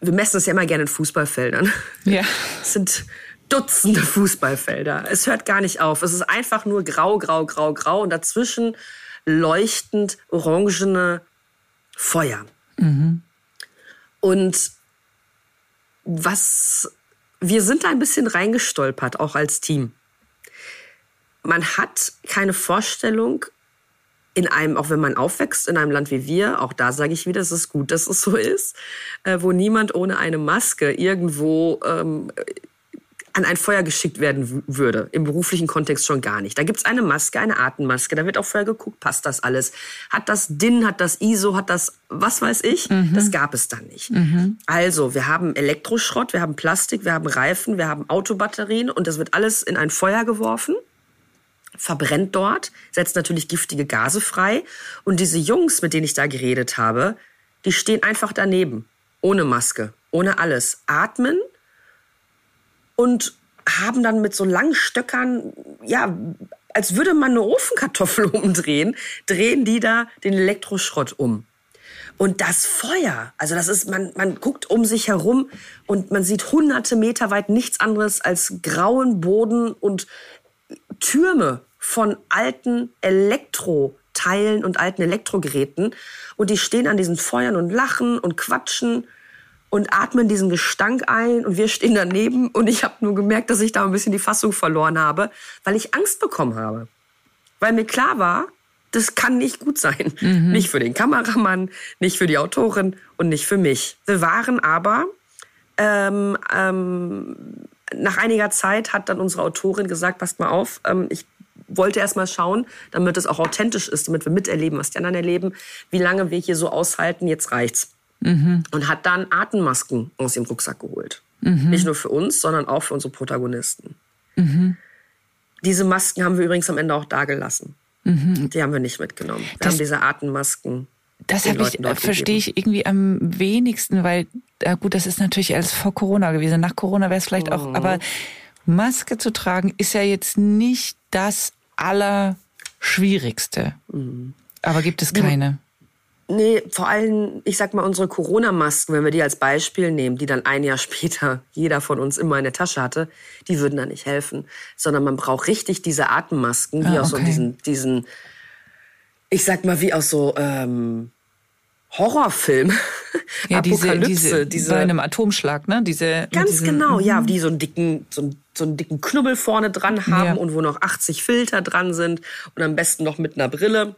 wir messen das ja immer gerne in Fußballfeldern. Ja. <laughs> Das sind Dutzende Fußballfelder. Es hört gar nicht auf. Es ist einfach nur grau, grau, grau, grau und dazwischen leuchtend orangene Feuer. Und was, wir sind da ein bisschen reingestolpert, auch als Team. Man hat keine Vorstellung, in einem, auch wenn man aufwächst in einem Land wie wir, auch da sage ich wieder, es ist gut, dass es so ist, äh, wo niemand ohne eine Maske irgendwo ähm, an ein Feuer geschickt werden würde. Im beruflichen Kontext schon gar nicht. Da gibt's eine Maske, eine Atemmaske. Da wird auch vorher geguckt, passt das alles? Hat das DIN, hat das ISO, hat das was weiß ich? Das gab es dann nicht. Also, wir haben Elektroschrott, wir haben Plastik, wir haben Reifen, wir haben Autobatterien und das wird alles in ein Feuer geworfen verbrennt dort, setzt natürlich giftige Gase frei. Und diese Jungs, mit denen ich da geredet habe, die stehen einfach daneben, ohne Maske, ohne alles, atmen und haben dann mit so langen Stöckern, ja, als würde man eine Ofenkartoffel <laughs> umdrehen, drehen die da den Elektroschrott um. Und das Feuer, also das ist, man, man guckt um sich herum und man sieht hunderte Meter weit nichts anderes als grauen Boden und Türme von alten Elektroteilen und alten Elektrogeräten. Und die stehen an diesen Feuern und lachen und quatschen und atmen diesen Gestank ein. Und wir stehen daneben. Und ich habe nur gemerkt, dass ich da ein bisschen die Fassung verloren habe, weil ich Angst bekommen habe. Weil mir klar war, das kann nicht gut sein. Nicht für den Kameramann, nicht für die Autorin und nicht für mich. Wir waren aber ähm, ähm, nach einiger Zeit hat dann unsere Autorin gesagt, passt mal auf, ähm, ich wollte erst mal schauen, damit es auch authentisch ist, damit wir miterleben, was die anderen erleben, wie lange wir hier so aushalten, jetzt reicht's. Und hat dann Atemmasken aus dem Rucksack geholt. Nicht nur für uns, sondern auch für unsere Protagonisten. Diese Masken haben wir übrigens am Ende auch da gelassen. Die haben wir nicht mitgenommen. Wir Das- haben diese Atemmasken. Das habe ich, verstehe ich irgendwie am wenigsten, weil, äh, gut, das ist natürlich alles vor Corona gewesen. Nach Corona wäre es vielleicht Mhm. auch, aber Maske zu tragen ist ja jetzt nicht das Allerschwierigste. Mhm. Aber gibt es keine. Nee, vor allem, ich sag mal, unsere Corona-Masken, wenn wir die als Beispiel nehmen, die dann ein Jahr <laughs> später jeder von uns immer in der Tasche hatte, die würden da nicht helfen. Sondern man braucht richtig diese Atemmasken, wie Ah, aus so okay. diesen, diesen, ich sag mal, wie aus so ähm, Horrorfilm. <laughs> Ja, diese, Apokalypse, diese, bei einem Atomschlag, ne? Diese, Ganz diesen- genau, ja, die so einen dicken, so einen, so einen dicken Knubbel vorne dran haben Ja. und wo noch 80 Filter dran sind und am besten noch mit einer Brille.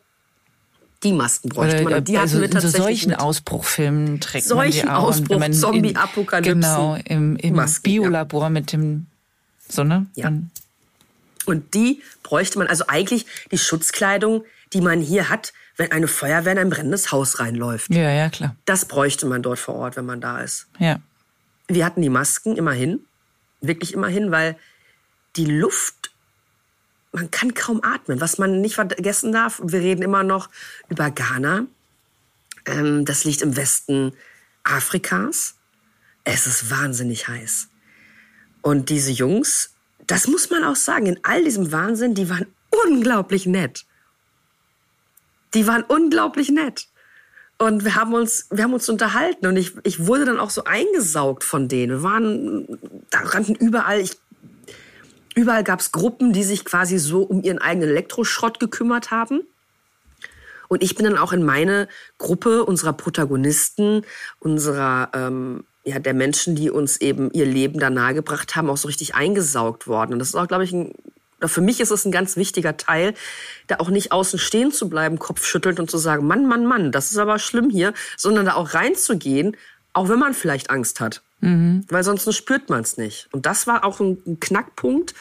Die Masken bräuchte Oder, man. Die also hatten wir in so tatsächlich solchen. Ausbruchfilmen trägt Solchen Ausbruch, man in- Zombie-Apokalypsen, Genau, im, im Masken, ja. Biolabor mit dem, so, ne? Ja. Dann- Und die bräuchte man, also eigentlich die Schutzkleidung, die man hier hat, wenn eine Feuerwehr in ein brennendes Haus reinläuft. Ja, ja, klar. Das bräuchte man dort vor Ort, wenn man da ist. Ja. Wir hatten die Masken immerhin, wirklich immerhin, weil die Luft, man kann kaum atmen. Was man nicht vergessen darf, wir reden immer noch über Ghana. Ähm, das liegt im Westen Afrikas. Es ist wahnsinnig heiß. Und diese Jungs, das muss man auch sagen, in all diesem Wahnsinn, die waren unglaublich nett. Die waren unglaublich nett. Und wir haben uns, wir haben uns unterhalten und ich, ich wurde dann auch so eingesaugt von denen. Wir waren, da rannten überall, ich, überall gab es Gruppen, die sich quasi so um ihren eigenen Elektroschrott gekümmert haben. Und ich bin dann auch in meine Gruppe unserer Protagonisten, unserer, ähm, ja, der Menschen, die uns eben ihr Leben da nahegebracht haben, auch so richtig eingesaugt worden. Und das ist auch, glaube ich, ein, für mich ist es ein ganz wichtiger Teil, da auch nicht außen stehen zu bleiben, kopfschüttelnd und zu sagen, Mann, Mann, Mann, das ist aber schlimm hier, sondern da auch reinzugehen, auch wenn man vielleicht Angst hat. Weil sonst spürt man es nicht. Und das war auch ein, ein Knackpunkt.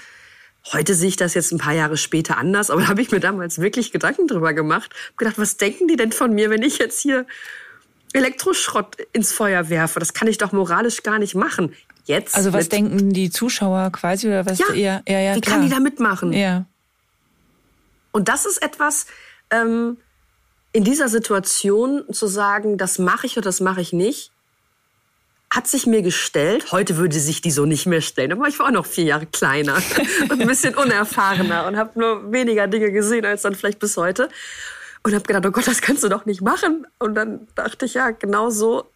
Heute sehe ich das jetzt ein paar Jahre später anders, aber da habe ich mir damals wirklich Gedanken drüber gemacht. Hab gedacht, was denken die denn von mir, wenn ich jetzt hier Elektroschrott ins Feuer werfe? Das kann ich doch moralisch gar nicht machen. Jetzt. Also was denken die Zuschauer quasi oder was? Ja, ja, ja, ja wie klar. kann die da mitmachen? Ja. Und das ist etwas, ähm, in dieser Situation zu sagen, das mache ich oder das mache ich nicht, hat sich mir gestellt. Heute würde sich die so nicht mehr stellen. Aber ich war auch noch vier Jahre kleiner <laughs> und ein bisschen unerfahrener und habe nur weniger Dinge gesehen als dann vielleicht bis heute. Und habe gedacht, oh Gott, das kannst du doch nicht machen. Und dann dachte ich, ja, genau so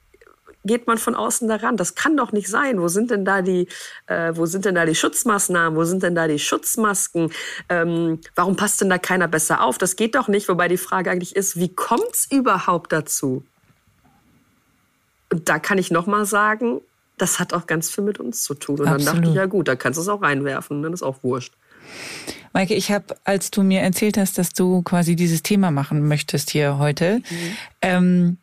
geht man von außen daran. Das kann doch nicht sein. Wo sind denn da die, äh, wo sind denn da die Schutzmaßnahmen? Wo sind denn da die Schutzmasken? Ähm, warum passt denn da keiner besser auf? Das geht doch nicht. Wobei die Frage eigentlich ist, wie kommt's überhaupt dazu? Und da kann ich noch mal sagen, das hat auch ganz viel mit uns zu tun. Und Absolut. dann dachte ich, ja gut, da kannst du es auch reinwerfen, dann ist auch wurscht. Maike, ich habe, als du mir erzählt hast, dass du quasi dieses Thema machen möchtest hier heute, ähm,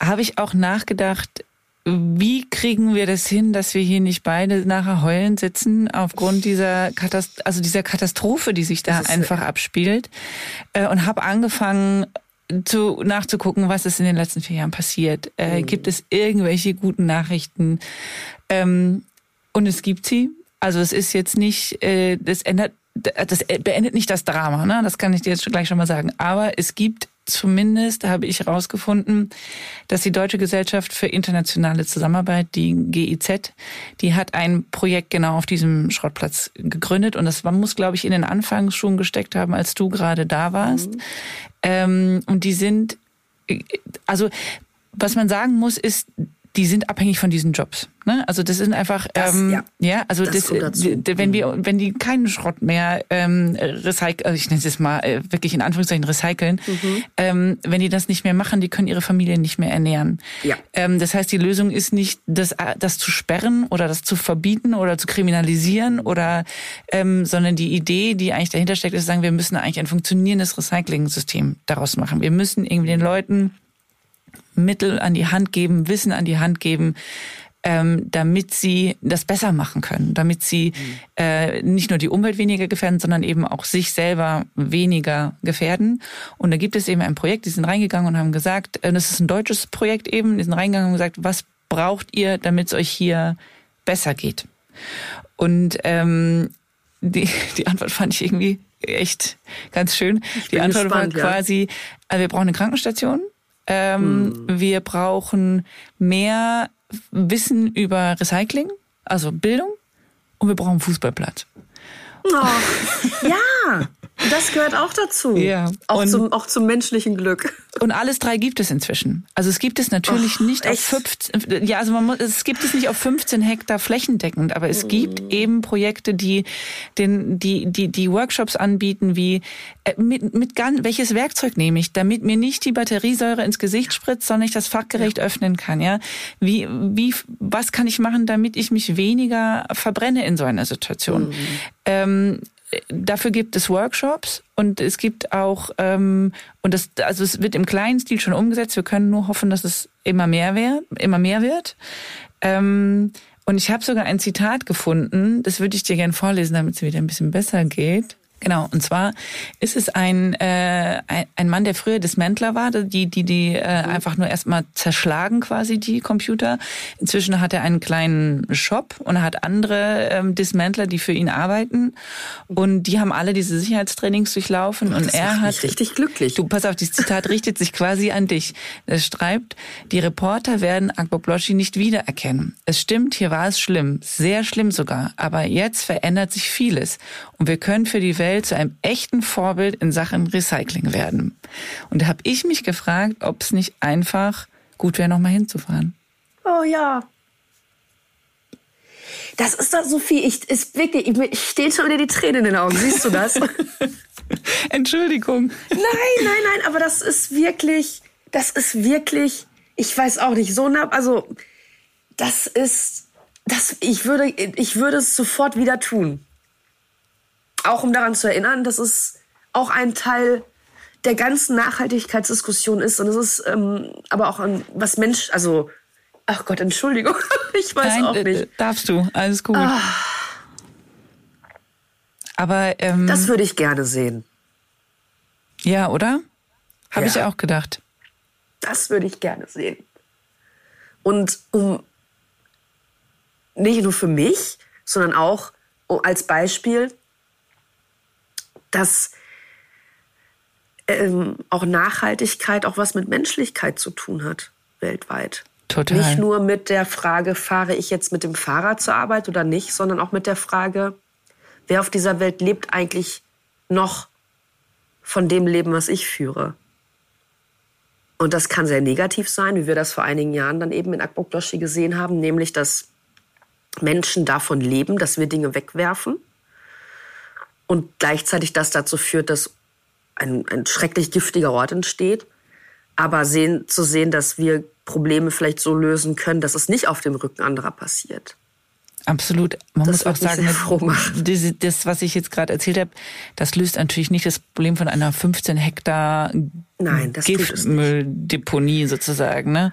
habe ich auch nachgedacht, wie kriegen wir das hin, dass wir hier nicht beide nachher heulen sitzen aufgrund dieser Katast also dieser Katastrophe, die sich da ist, einfach abspielt, äh, und habe angefangen zu nachzugucken, was ist in den letzten vier Jahren passiert. Äh, Gibt es irgendwelche guten Nachrichten? Ähm, und es gibt sie. Also es ist jetzt nicht, äh, das ändert, das beendet nicht das Drama, ne? Das kann ich dir jetzt gleich schon mal sagen. Aber es gibt zumindest, habe ich herausgefunden, dass die Deutsche Gesellschaft für internationale Zusammenarbeit, die GIZ, die hat ein Projekt genau auf diesem Schrottplatz gegründet und das muss, glaube ich, in den Anfangsschuhen gesteckt haben, als du gerade da warst. Ähm, und die sind, also was man sagen muss, ist, die sind abhängig von diesen Jobs. Ne? Also das sind einfach Das, ähm, ja. ja. also Das das, d- wenn wir wenn die keinen Schrott mehr ähm, recyceln, also ich nenne es jetzt mal äh, wirklich in Anführungszeichen recyceln, Mhm. ähm, wenn die das nicht mehr machen, die können ihre Familie nicht mehr ernähren. Ja. Ähm, das heißt, die Lösung ist nicht, das, äh, das zu sperren oder das zu verbieten oder zu kriminalisieren oder, ähm, sondern die Idee, die eigentlich dahinter steckt, ist zu sagen, wir müssen eigentlich ein funktionierendes Recycling-System daraus machen. Wir müssen irgendwie den Leuten Mittel an die Hand geben, Wissen an die Hand geben, ähm, damit sie das besser machen können, damit sie äh, nicht nur die Umwelt weniger gefährden, sondern eben auch sich selber weniger gefährden. Und da gibt es eben ein Projekt, die sind reingegangen und haben gesagt, äh, das ist ein deutsches Projekt eben, die sind reingegangen und gesagt, was braucht ihr, damit es euch hier besser geht? Und ähm, die, <laughs> die Antwort fand ich irgendwie echt ganz schön. Die Antwort gespannt, war ja. quasi, äh, wir brauchen eine Krankenstation, ähm, wir brauchen mehr Wissen über Recycling, also Bildung, und wir brauchen Fußballplatz. Oh, <laughs> ja, das gehört auch dazu. Ja, Auch und- zum, auch zum menschlichen Glück. Und alles drei gibt es inzwischen. Also es gibt es natürlich Och, nicht echt? auf 15, ja, also man muss, es gibt es nicht auf 15 Hektar flächendeckend, aber es gibt eben Projekte, die den, die, die, die Workshops anbieten, wie äh, mit, mit ganz, welches Werkzeug nehme ich, damit mir nicht die Batteriesäure ins Gesicht spritzt, sondern ich das fachgerecht öffnen kann, ja. Wie, wie, was kann ich machen, damit ich mich weniger verbrenne in so einer Situation? Ähm, dafür gibt es Workshops und es gibt auch ähm, und das also es wird im kleinen Stil schon umgesetzt. Wir können nur hoffen, dass es immer mehr wird, immer mehr wird. Ähm, und ich habe sogar ein Zitat gefunden, das würde ich dir gerne vorlesen, damit es wieder ein bisschen besser geht. Genau, und zwar ist es ein, äh, ein, Mann, der früher Dismantler war, die, die, die äh, einfach nur erstmal zerschlagen quasi die Computer. Inzwischen hat er einen kleinen Shop und er hat andere ähm, Dismantler, die für ihn arbeiten. Und die haben alle diese Sicherheitstrainings durchlaufen und Das er macht hat richtig glücklich. Du, pass auf, dieses Zitat richtet sich quasi an dich. Es schreibt, die Reporter werden Agbobloschi nicht wiedererkennen. Es stimmt, hier war es schlimm, sehr schlimm sogar. Aber jetzt verändert sich vieles. Und wir können für die Welt zu einem echten Vorbild in Sachen Recycling werden. Und da habe ich mich gefragt, ob es nicht einfach gut wäre, nochmal hinzufahren. Oh ja. Das ist doch Sophie, ich ist wirklich, ich, ich stehen schon wieder die Tränen in den Augen. Siehst du das? <laughs> nein, Entschuldigung. nein, nein, aber das ist wirklich, das ist wirklich, ich weiß auch nicht, so nah, also das ist, das, ich würde, ich würde es sofort wieder tun. Auch um daran zu erinnern, dass es auch ein Teil der ganzen Nachhaltigkeitsdiskussion ist und es ist ähm, aber auch ein, was Mensch, also ach Gott, Entschuldigung, <laughs> ich weiß Nein, auch äh, nicht. darfst du. Alles gut. Aber ähm, Das würde ich gerne sehen. ja, oder? Habe Ja. ich auch gedacht. Das würde ich gerne sehen. Und um nicht nur für mich, sondern auch um- als Beispiel, dass ähm, auch Nachhaltigkeit auch was mit Menschlichkeit zu tun hat, weltweit. Total. Nicht nur mit der Frage, fahre ich jetzt mit dem Fahrrad zur Arbeit oder nicht, sondern auch mit der Frage, wer auf dieser Welt lebt eigentlich noch von dem Leben, was ich führe. Und das kann sehr negativ sein, wie wir das vor einigen Jahren dann eben in Akbokdoshi gesehen haben, nämlich dass Menschen davon leben, dass wir Dinge wegwerfen und gleichzeitig das dazu führt, dass ein, ein schrecklich giftiger Ort entsteht. Aber sehen, zu sehen, dass wir Probleme vielleicht so lösen können, dass es nicht auf dem Rücken anderer passiert. Absolut. Man Das muss auch sagen, <laughs> diese, das, was ich jetzt gerade erzählt habe, das löst natürlich nicht das Problem von einer 15 Hektar das. Giftmülldeponie sozusagen. Ne?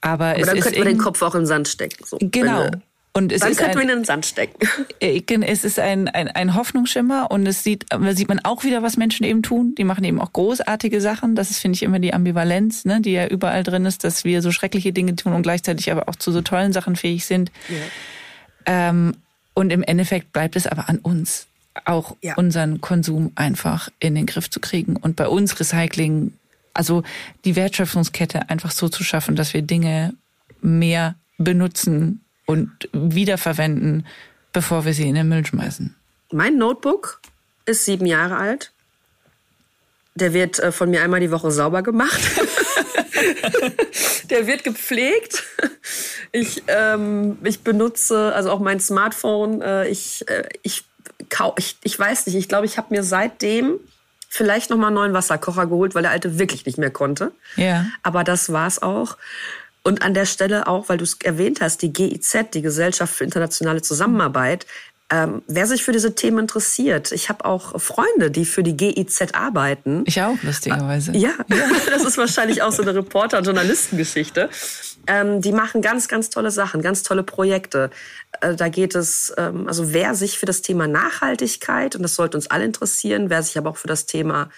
Aber, Aber es dann könnten wir den Kopf auch in den Sand stecken. So. Genau. Und es Dann ist könnten wir ihn ein, in den Sand stecken. äh, es ist ein, ein, ein Hoffnungsschimmer und es sieht, da sieht man auch wieder, was Menschen eben tun. Die machen eben auch großartige Sachen. Das ist, finde ich, immer die Ambivalenz, ne, die ja überall drin ist, dass wir so schreckliche Dinge tun und gleichzeitig aber auch zu so tollen Sachen fähig sind. Ähm, und im Endeffekt bleibt es aber an uns, auch Ja. unseren Konsum einfach in den Griff zu kriegen und bei uns Recycling, also die Wertschöpfungskette einfach so zu schaffen, dass wir Dinge mehr benutzen und wiederverwenden, bevor wir sie in den Müll schmeißen. Mein Notebook ist sieben Jahre alt. Der wird äh, von mir einmal die Woche sauber gemacht. <laughs> Der wird gepflegt. Ich, ähm, ich benutze also auch mein Smartphone. Äh, ich, äh, ich, ich, ich weiß nicht. Ich glaube, ich habe mir seitdem vielleicht noch mal einen neuen Wasserkocher geholt, weil der alte wirklich nicht mehr konnte. Ja. Aber das war's auch. Und an der Stelle auch, weil du es erwähnt hast, die GIZ, die Gesellschaft für internationale Zusammenarbeit, ähm, wer sich für diese Themen interessiert. Ich habe auch Freunde, die für die GIZ arbeiten. Ich auch, lustigerweise. <laughs> Ja, das ist wahrscheinlich auch so eine Reporter- und Journalistengeschichte. Ähm, die machen ganz, ganz tolle Sachen, ganz tolle Projekte. Äh, da geht es, ähm, also wer sich für das Thema Nachhaltigkeit, und das sollte uns alle interessieren, wer sich aber auch für das Thema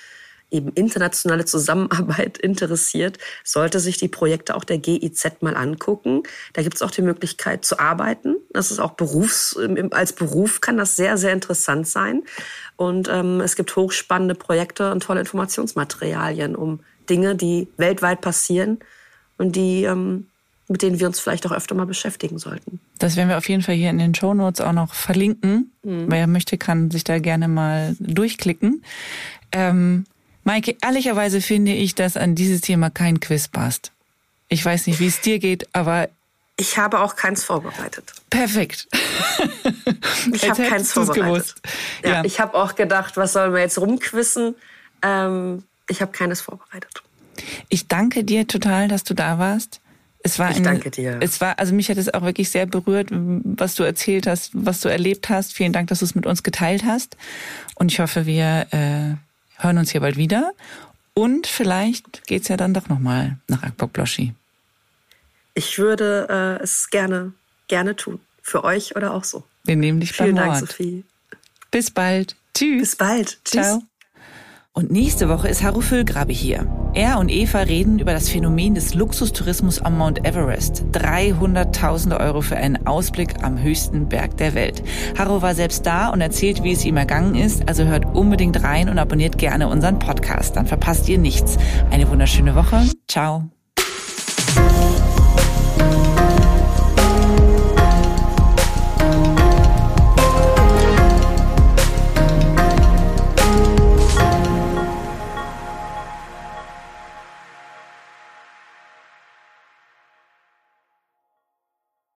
eben internationale Zusammenarbeit <laughs> interessiert, sollte sich die Projekte auch der GIZ mal angucken. Da gibt es auch die Möglichkeit zu arbeiten. Das ist auch Berufs, als Beruf kann das sehr, sehr interessant sein. Und ähm, es gibt hochspannende Projekte und tolle Informationsmaterialien um Dinge, die weltweit passieren und die, ähm, mit denen wir uns vielleicht auch öfter mal beschäftigen sollten. Das werden wir auf jeden Fall hier in den Shownotes auch noch verlinken. Wer möchte, kann sich da gerne mal durchklicken. Ähm, Maike, ehrlicherweise finde ich, dass an dieses Thema kein Quiz passt. Ich weiß nicht, wie es dir geht, aber Ich habe auch keins vorbereitet. perfekt. <laughs> Ich habe keins vorbereitet. gewusst. Ja, Ja. Ich habe auch gedacht, was sollen wir jetzt rumquissen? Ähm, ich habe keines vorbereitet. Ich danke dir total, dass du da warst. Es war Ich eine, danke dir. Es war, also mich hat es auch wirklich sehr berührt, was du erzählt hast, was du erlebt hast. Vielen Dank, dass du es mit uns geteilt hast. Und ich hoffe, wir äh, hören uns hier bald wieder. Und vielleicht geht's ja dann doch nochmal nach Akbok-Bloschi. Ich würde äh, es gerne, gerne tun. Für euch oder auch so. Wir nehmen dich Vielen beim Dank, Wort. Sophie. Bis bald. Tschüss. Bis bald. Tschüss. Ciao. Und nächste Woche ist Haru Füllgrabe hier. Er und Eva reden über das Phänomen des Luxustourismus am Mount Everest. 300.000 Euro für einen Ausblick am höchsten Berg der Welt. Haru war selbst da und erzählt, wie es ihm ergangen ist. Also hört unbedingt rein und abonniert gerne unseren Podcast. Dann verpasst ihr nichts. Eine wunderschöne Woche. Ciao.